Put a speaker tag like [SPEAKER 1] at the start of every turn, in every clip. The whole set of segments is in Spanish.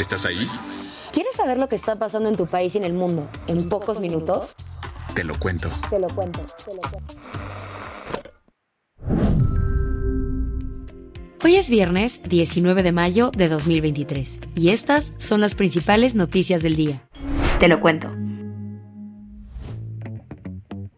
[SPEAKER 1] ¿Estás ahí?
[SPEAKER 2] ¿Quieres saber lo que está pasando en tu país y en el mundo en pocos minutos?
[SPEAKER 1] Te lo cuento.
[SPEAKER 2] Te lo cuento. Te lo cuento.
[SPEAKER 3] Hoy es viernes 19 de mayo de 2023 y estas son las principales noticias del día. Te lo cuento.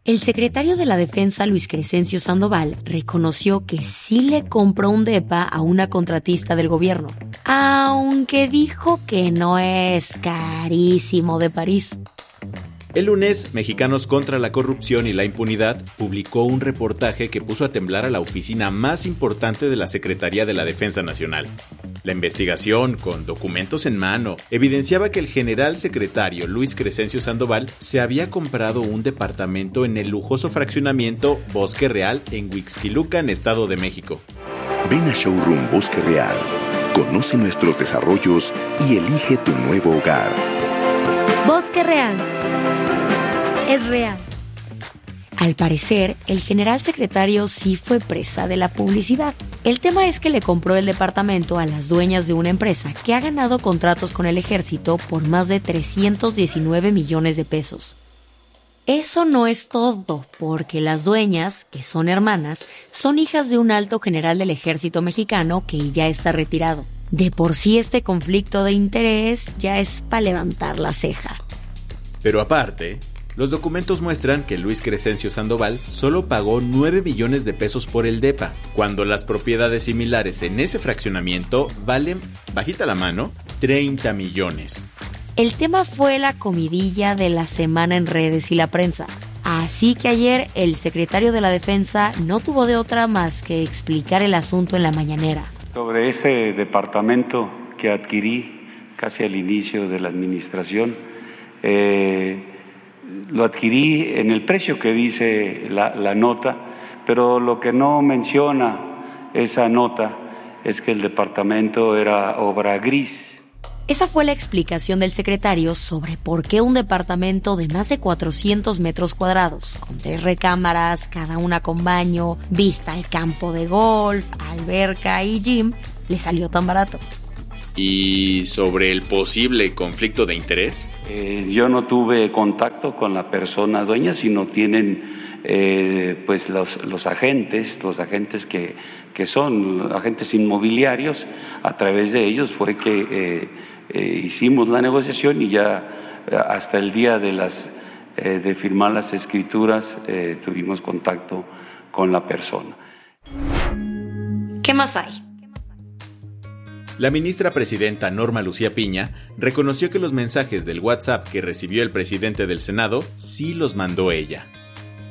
[SPEAKER 3] El secretario de la Defensa, Luis Crescencio Sandoval, reconoció que sí le compró un DEPA a una contratista del gobierno, aunque dijo que no es carísimo de París.
[SPEAKER 4] El lunes, Mexicanos contra la Corrupción y la Impunidad publicó un reportaje que puso a temblar a la oficina más importante de la Secretaría de la Defensa Nacional. La investigación, con documentos en mano, evidenciaba que el general secretario Luis Crescencio Sandoval se había comprado un departamento en el lujoso fraccionamiento Bosque Real en Huixquilucan, Estado de México.
[SPEAKER 5] Ven a Showroom Bosque Real. Conoce nuestros desarrollos y elige tu nuevo hogar.
[SPEAKER 6] Bosque Real. Es real.
[SPEAKER 3] Al parecer, el general secretario sí fue presa de la publicidad. El tema es que le compró el departamento a las dueñas de una empresa que ha ganado contratos con el ejército por más de 319 millones de pesos. Eso no es todo, porque las dueñas, que son hermanas, son hijas de un alto general del ejército mexicano que ya está retirado. De por sí este conflicto de interés ya es para levantar la ceja.
[SPEAKER 4] Pero aparte, los documentos muestran que Luis Crescencio Sandoval solo pagó 9 millones de pesos por el DEPA, cuando las propiedades similares en ese fraccionamiento valen, bajita la mano, 30 millones.
[SPEAKER 3] El tema fue la comidilla de la semana en redes y la prensa. Así que ayer el secretario de la Defensa no tuvo de otra más que explicar el asunto en la mañanera.
[SPEAKER 7] Sobre ese departamento que adquirí casi al inicio de la administración, eh, lo adquirí en el precio que dice la nota, pero lo que no menciona esa nota es que el departamento era obra gris.
[SPEAKER 3] Esa fue la explicación del secretario sobre por qué un departamento de más de 400 metros cuadrados, con tres recámaras, cada una con baño, vista al campo de golf, alberca y gym, le salió tan barato.
[SPEAKER 4] ¿Y sobre el posible conflicto de interés?
[SPEAKER 7] Eh, yo no tuve contacto con la persona dueña, sino tienen eh, pues los, los, agentes, los agentes que, que, son agentes inmobiliarios, a través de ellos fue que eh, eh hicimos la negociación y ya eh, hasta el día de, las, de firmar las escrituras tuvimos contacto con la persona.
[SPEAKER 3] ¿Qué más hay?
[SPEAKER 4] La ministra presidenta Norma Lucía Piña reconoció que los mensajes del WhatsApp que recibió el presidente del Senado sí los mandó ella.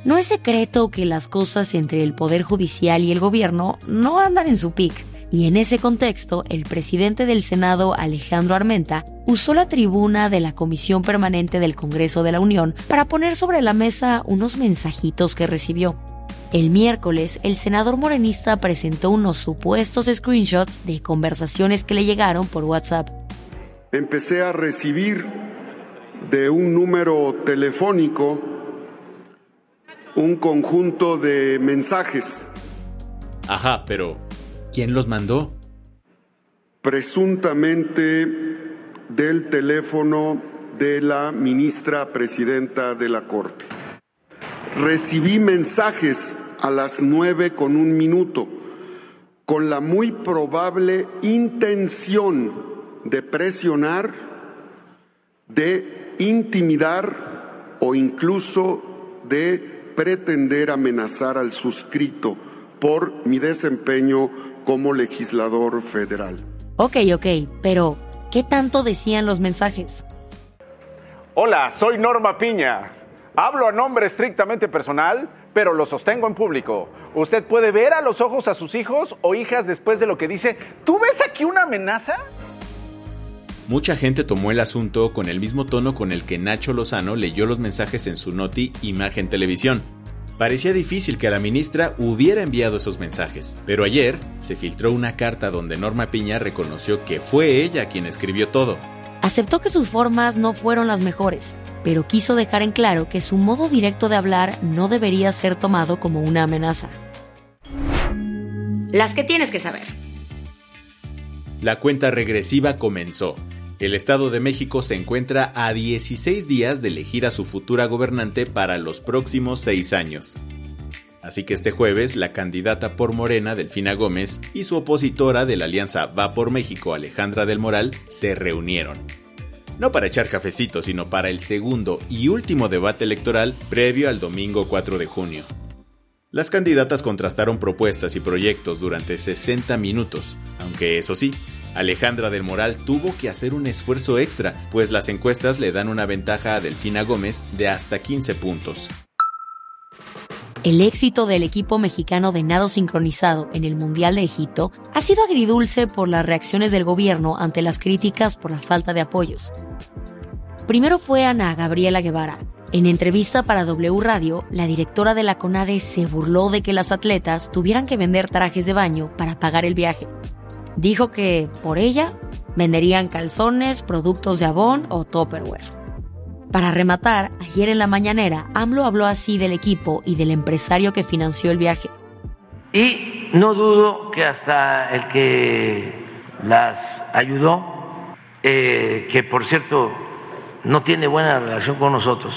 [SPEAKER 3] No es secreto que las cosas entre el Poder Judicial y el gobierno no andan en su pic. Y en ese contexto, el presidente del Senado, Alejandro Armenta, usó la tribuna de la Comisión Permanente del Congreso de la Unión para poner sobre la mesa unos mensajitos que recibió. El miércoles, el senador morenista presentó unos supuestos screenshots de conversaciones que le llegaron por WhatsApp.
[SPEAKER 8] Empecé a recibir de un número telefónico un conjunto de mensajes.
[SPEAKER 4] Ajá, pero ¿quién los mandó?
[SPEAKER 8] Presuntamente del teléfono de la ministra presidenta de la Corte. Recibí mensajes a las nueve con un minuto, con la muy probable intención de presionar, de intimidar o incluso de pretender amenazar al suscrito por mi desempeño como legislador federal.
[SPEAKER 3] Ok, ok, pero ¿qué tanto decían los mensajes?
[SPEAKER 9] Hola, soy Norma Piña. Hablo a nombre estrictamente personal, pero lo sostengo en público. Usted puede ver a los ojos a sus hijos o hijas después de lo que dice. ¿Tú ves aquí una amenaza?
[SPEAKER 4] Mucha gente tomó el asunto con el mismo tono con el que Nacho Lozano leyó los mensajes en su noti Imagen Televisión. Parecía difícil que la ministra hubiera enviado esos mensajes, pero ayer se filtró una carta donde Norma Piña reconoció que fue ella quien escribió todo.
[SPEAKER 3] Aceptó que sus formas no fueron las mejores, pero quiso dejar en claro que su modo directo de hablar no debería ser tomado como una amenaza.
[SPEAKER 2] Las que tienes que saber.
[SPEAKER 4] La cuenta regresiva comenzó. El Estado de México se encuentra a 16 días de elegir a su futura gobernante para los próximos seis años. Así que este jueves la candidata por Morena, Delfina Gómez, y su opositora de la alianza Va por México, Alejandra del Moral, se reunieron no para echar cafecito, sino para el segundo y último debate electoral previo al domingo 4 de junio. Las candidatas contrastaron propuestas y proyectos durante 60 minutos, aunque eso sí, Alejandra del Moral tuvo que hacer un esfuerzo extra, pues las encuestas le dan una ventaja a Delfina Gómez de hasta 15 puntos.
[SPEAKER 3] El éxito del equipo mexicano de nado sincronizado en el Mundial de Egipto ha sido agridulce por las reacciones del gobierno ante las críticas por la falta de apoyos. Primero fue Ana Gabriela Guevara. En entrevista para W Radio, la directora de la CONADE se burló de que las atletas tuvieran que vender trajes de baño para pagar el viaje. Dijo que, por ella, venderían calzones, productos de abón o Tupperware. Para rematar, ayer en la mañanera, AMLO habló así del equipo y del empresario que financió el viaje.
[SPEAKER 10] Y no dudo que hasta el que las ayudó, eh, que por cierto no tiene buena relación con nosotros,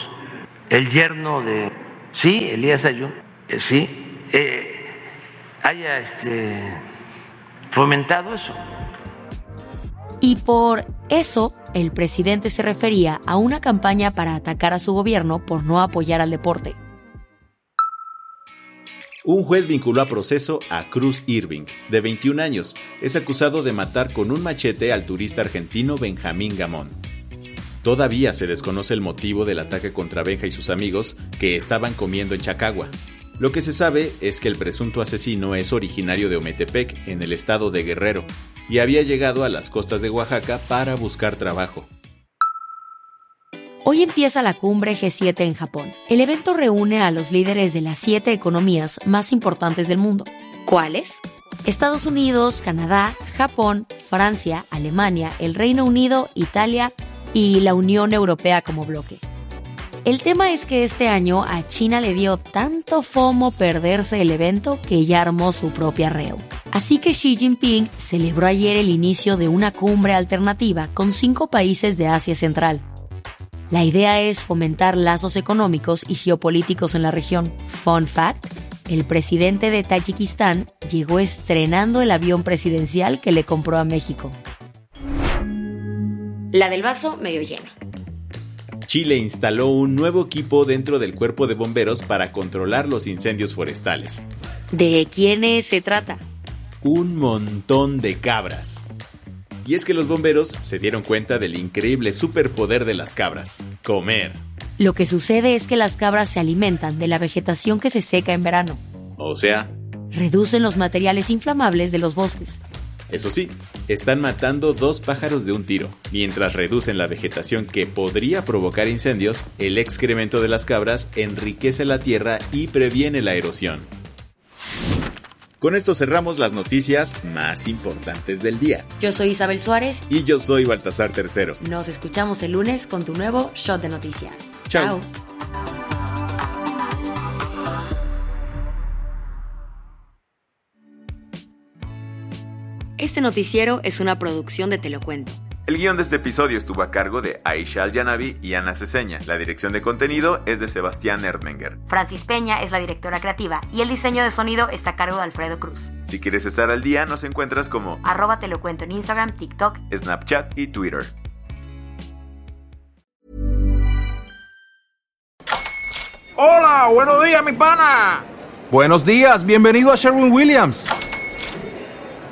[SPEAKER 10] el yerno de, sí, Elías Ayú, eh, sí, eh, haya este, fomentado eso.
[SPEAKER 3] Y por eso el presidente se refería a una campaña para atacar a su gobierno por no apoyar al deporte.
[SPEAKER 4] Un juez vinculó a proceso a Cruz Irving, de 21 años. Es acusado de matar con un machete al turista argentino Benjamín Gamón. Todavía se desconoce el motivo del ataque contra Benja y sus amigos que estaban comiendo en Chacagua. Lo que se sabe es que el presunto asesino es originario de Ometepec, en el estado de Guerrero, y había llegado a las costas de Oaxaca para buscar trabajo.
[SPEAKER 3] Hoy empieza la cumbre G7 en Japón. El evento reúne a los líderes de las siete economías más importantes del mundo.
[SPEAKER 2] ¿Cuáles?
[SPEAKER 3] Estados Unidos, Canadá, Japón, Francia, Alemania, el Reino Unido, Italia y la Unión Europea como bloque. El tema es que este año a China le dio tanto fomo perderse el evento que ya armó su propia reo. Así que Xi Jinping celebró ayer el inicio de una cumbre alternativa con cinco países de Asia Central. La idea es fomentar lazos económicos y geopolíticos en la región. Fun fact, el presidente de Tayikistán llegó estrenando el avión presidencial que le compró a México.
[SPEAKER 2] La del vaso medio lleno.
[SPEAKER 4] Chile instaló un nuevo equipo dentro del cuerpo de bomberos para controlar los incendios forestales.
[SPEAKER 2] ¿De quiénes se trata?
[SPEAKER 4] Un montón de cabras. Y es que los bomberos se dieron cuenta del increíble superpoder de las cabras, comer.
[SPEAKER 3] Lo que sucede es que las cabras se alimentan de la vegetación que se seca en verano.
[SPEAKER 4] O sea,
[SPEAKER 3] reducen los materiales inflamables de los bosques
[SPEAKER 4] eso sí, están matando dos pájaros de un tiro. Mientras reducen la vegetación que podría provocar incendios, el excremento de las cabras enriquece la tierra y previene la erosión. Con esto cerramos las noticias más importantes del día.
[SPEAKER 3] Yo soy Isabel Suárez.
[SPEAKER 4] Y yo soy Baltasar Tercero.
[SPEAKER 3] Nos escuchamos el lunes con tu nuevo Shot de Noticias.
[SPEAKER 4] Chao.
[SPEAKER 2] Este noticiero es una producción de Te lo cuento.
[SPEAKER 4] El guion de este episodio estuvo a cargo de Aisha Al-Yanabi y Ana Ceseña. La dirección de contenido es de Sebastián Erdmenger.
[SPEAKER 2] Francis Peña es la directora creativa y el diseño de sonido está a cargo de Alfredo Cruz.
[SPEAKER 4] Si quieres estar al día, nos encuentras como
[SPEAKER 2] arroba te lo cuento en Instagram, TikTok,
[SPEAKER 4] Snapchat y Twitter.
[SPEAKER 11] Hola, buenos días, mi pana.
[SPEAKER 12] Buenos días, bienvenido a Sherwin Williams.